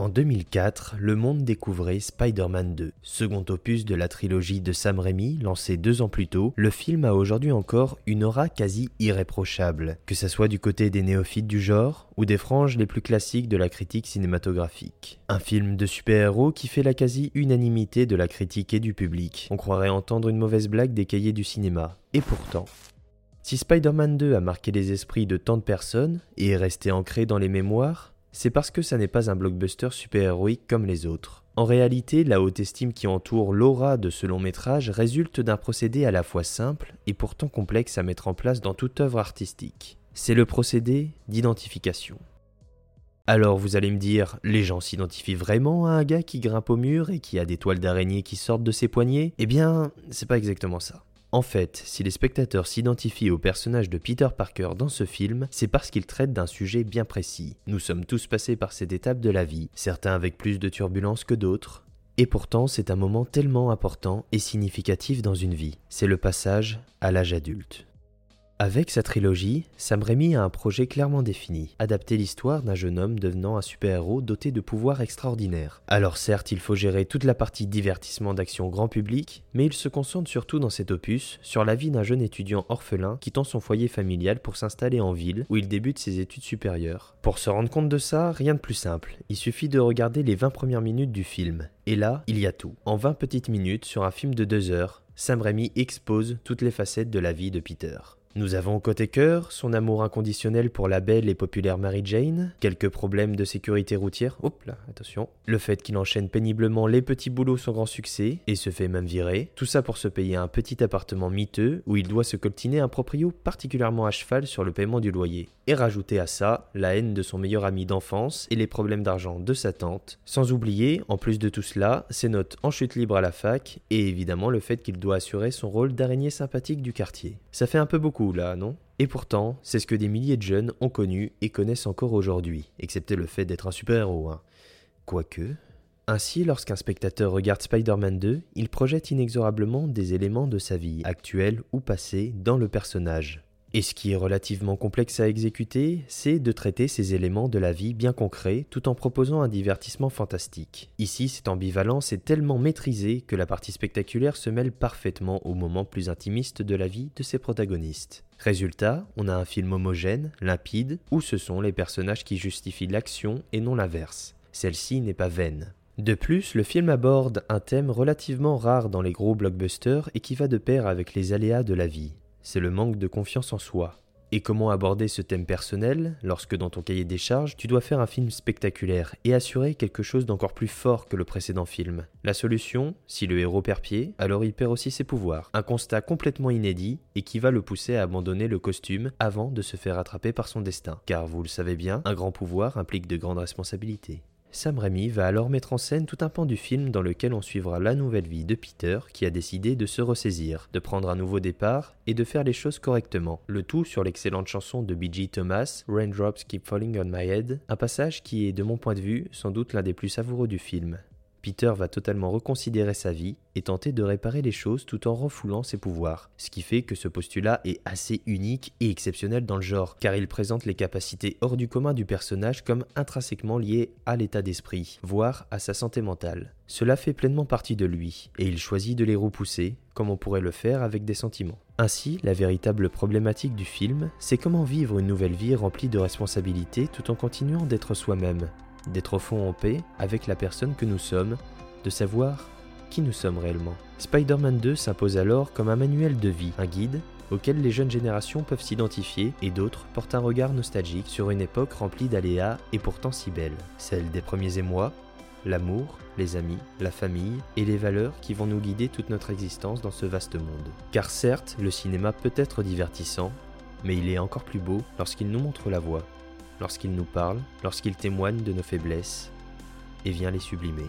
En 2004, le monde découvrait Spider-Man 2, second opus de la trilogie de Sam Raimi, lancé deux ans plus tôt. Le film a aujourd'hui encore une aura quasi irréprochable, que ce soit du côté des néophytes du genre ou des franges les plus classiques de la critique cinématographique. Un film de super-héros qui fait la quasi-unanimité de la critique et du public. On croirait entendre une mauvaise blague des cahiers du cinéma. Et pourtant, si Spider-Man 2 a marqué les esprits de tant de personnes et est resté ancré dans les mémoires, c'est parce que ça n'est pas un blockbuster super-héroïque comme les autres. En réalité, la haute estime qui entoure l'aura de ce long métrage résulte d'un procédé à la fois simple et pourtant complexe à mettre en place dans toute œuvre artistique. C'est le procédé d'identification. Alors vous allez me dire, les gens s'identifient vraiment à un gars qui grimpe au mur et qui a des toiles d'araignée qui sortent de ses poignets? Eh bien, c'est pas exactement ça. En fait, si les spectateurs s'identifient au personnage de Peter Parker dans ce film, c'est parce qu'il traite d'un sujet bien précis. Nous sommes tous passés par cette étape de la vie, certains avec plus de turbulences que d'autres, et pourtant c'est un moment tellement important et significatif dans une vie. C'est le passage à l'âge adulte. Avec sa trilogie, Sam Raimi a un projet clairement défini, adapter l'histoire d'un jeune homme devenant un super-héros doté de pouvoirs extraordinaires. Alors certes, il faut gérer toute la partie divertissement d'action grand public, mais il se concentre surtout dans cet opus sur la vie d'un jeune étudiant orphelin quittant son foyer familial pour s'installer en ville où il débute ses études supérieures. Pour se rendre compte de ça, rien de plus simple, il suffit de regarder les 20 premières minutes du film. Et là, il y a tout. En 20 petites minutes, sur un film de 2 heures, Sam Raimi expose toutes les facettes de la vie de Peter. Nous avons côté cœur son amour inconditionnel pour la belle et populaire Mary Jane, quelques problèmes de sécurité routière, attention, le fait qu'il enchaîne péniblement les petits boulots sans grand succès et se fait même virer, tout ça pour se payer un petit appartement miteux où il doit se coltiner un proprio particulièrement à cheval sur le paiement du loyer. Et rajouter à ça la haine de son meilleur ami d'enfance et les problèmes d'argent de sa tante, sans oublier, en plus de tout cela, ses notes en chute libre à la fac et évidemment le fait qu'il doit assurer son rôle d'araignée sympathique du quartier. Ça fait un peu là, non? Et pourtant, c'est ce que des milliers de jeunes ont connu et connaissent encore aujourd'hui, excepté le fait d'être un super-héros. Hein. Quoique. Ainsi, lorsqu'un spectateur regarde Spider-Man 2, il projette inexorablement des éléments de sa vie, actuelle ou passée, dans le personnage. Et ce qui est relativement complexe à exécuter, c'est de traiter ces éléments de la vie bien concrets tout en proposant un divertissement fantastique. Ici, cette ambivalence est tellement maîtrisée que la partie spectaculaire se mêle parfaitement au moment plus intimiste de la vie de ses protagonistes. Résultat, on a un film homogène, limpide, où ce sont les personnages qui justifient l'action et non l'inverse. Celle-ci n'est pas vaine. De plus, le film aborde un thème relativement rare dans les gros blockbusters et qui va de pair avec les aléas de la vie c'est le manque de confiance en soi. Et comment aborder ce thème personnel lorsque dans ton cahier des charges, tu dois faire un film spectaculaire et assurer quelque chose d'encore plus fort que le précédent film? La solution, si le héros perd pied, alors il perd aussi ses pouvoirs. Un constat complètement inédit et qui va le pousser à abandonner le costume avant de se faire attraper par son destin. Car vous le savez bien, un grand pouvoir implique de grandes responsabilités. Sam Raimi va alors mettre en scène tout un pan du film dans lequel on suivra la nouvelle vie de Peter qui a décidé de se ressaisir, de prendre un nouveau départ et de faire les choses correctement. Le tout sur l'excellente chanson de B.G. Thomas, Raindrops Keep Falling on My Head, un passage qui est de mon point de vue sans doute l'un des plus savoureux du film. Peter va totalement reconsidérer sa vie et tenter de réparer les choses tout en refoulant ses pouvoirs. Ce qui fait que ce postulat est assez unique et exceptionnel dans le genre, car il présente les capacités hors du commun du personnage comme intrinsèquement liées à l'état d'esprit, voire à sa santé mentale. Cela fait pleinement partie de lui, et il choisit de les repousser, comme on pourrait le faire avec des sentiments. Ainsi, la véritable problématique du film, c'est comment vivre une nouvelle vie remplie de responsabilités tout en continuant d'être soi-même, d'être au fond en paix avec la personne que nous sommes, de savoir qui nous sommes réellement. Spider-Man 2 s'impose alors comme un manuel de vie, un guide auquel les jeunes générations peuvent s'identifier et d'autres portent un regard nostalgique sur une époque remplie d'aléas et pourtant si belle, celle des premiers émois, l'amour, les amis, la famille et les valeurs qui vont nous guider toute notre existence dans ce vaste monde. Car certes, le cinéma peut être divertissant, mais il est encore plus beau lorsqu'il nous montre la voie, lorsqu'il nous parle, lorsqu'il témoigne de nos faiblesses, et vient les sublimer.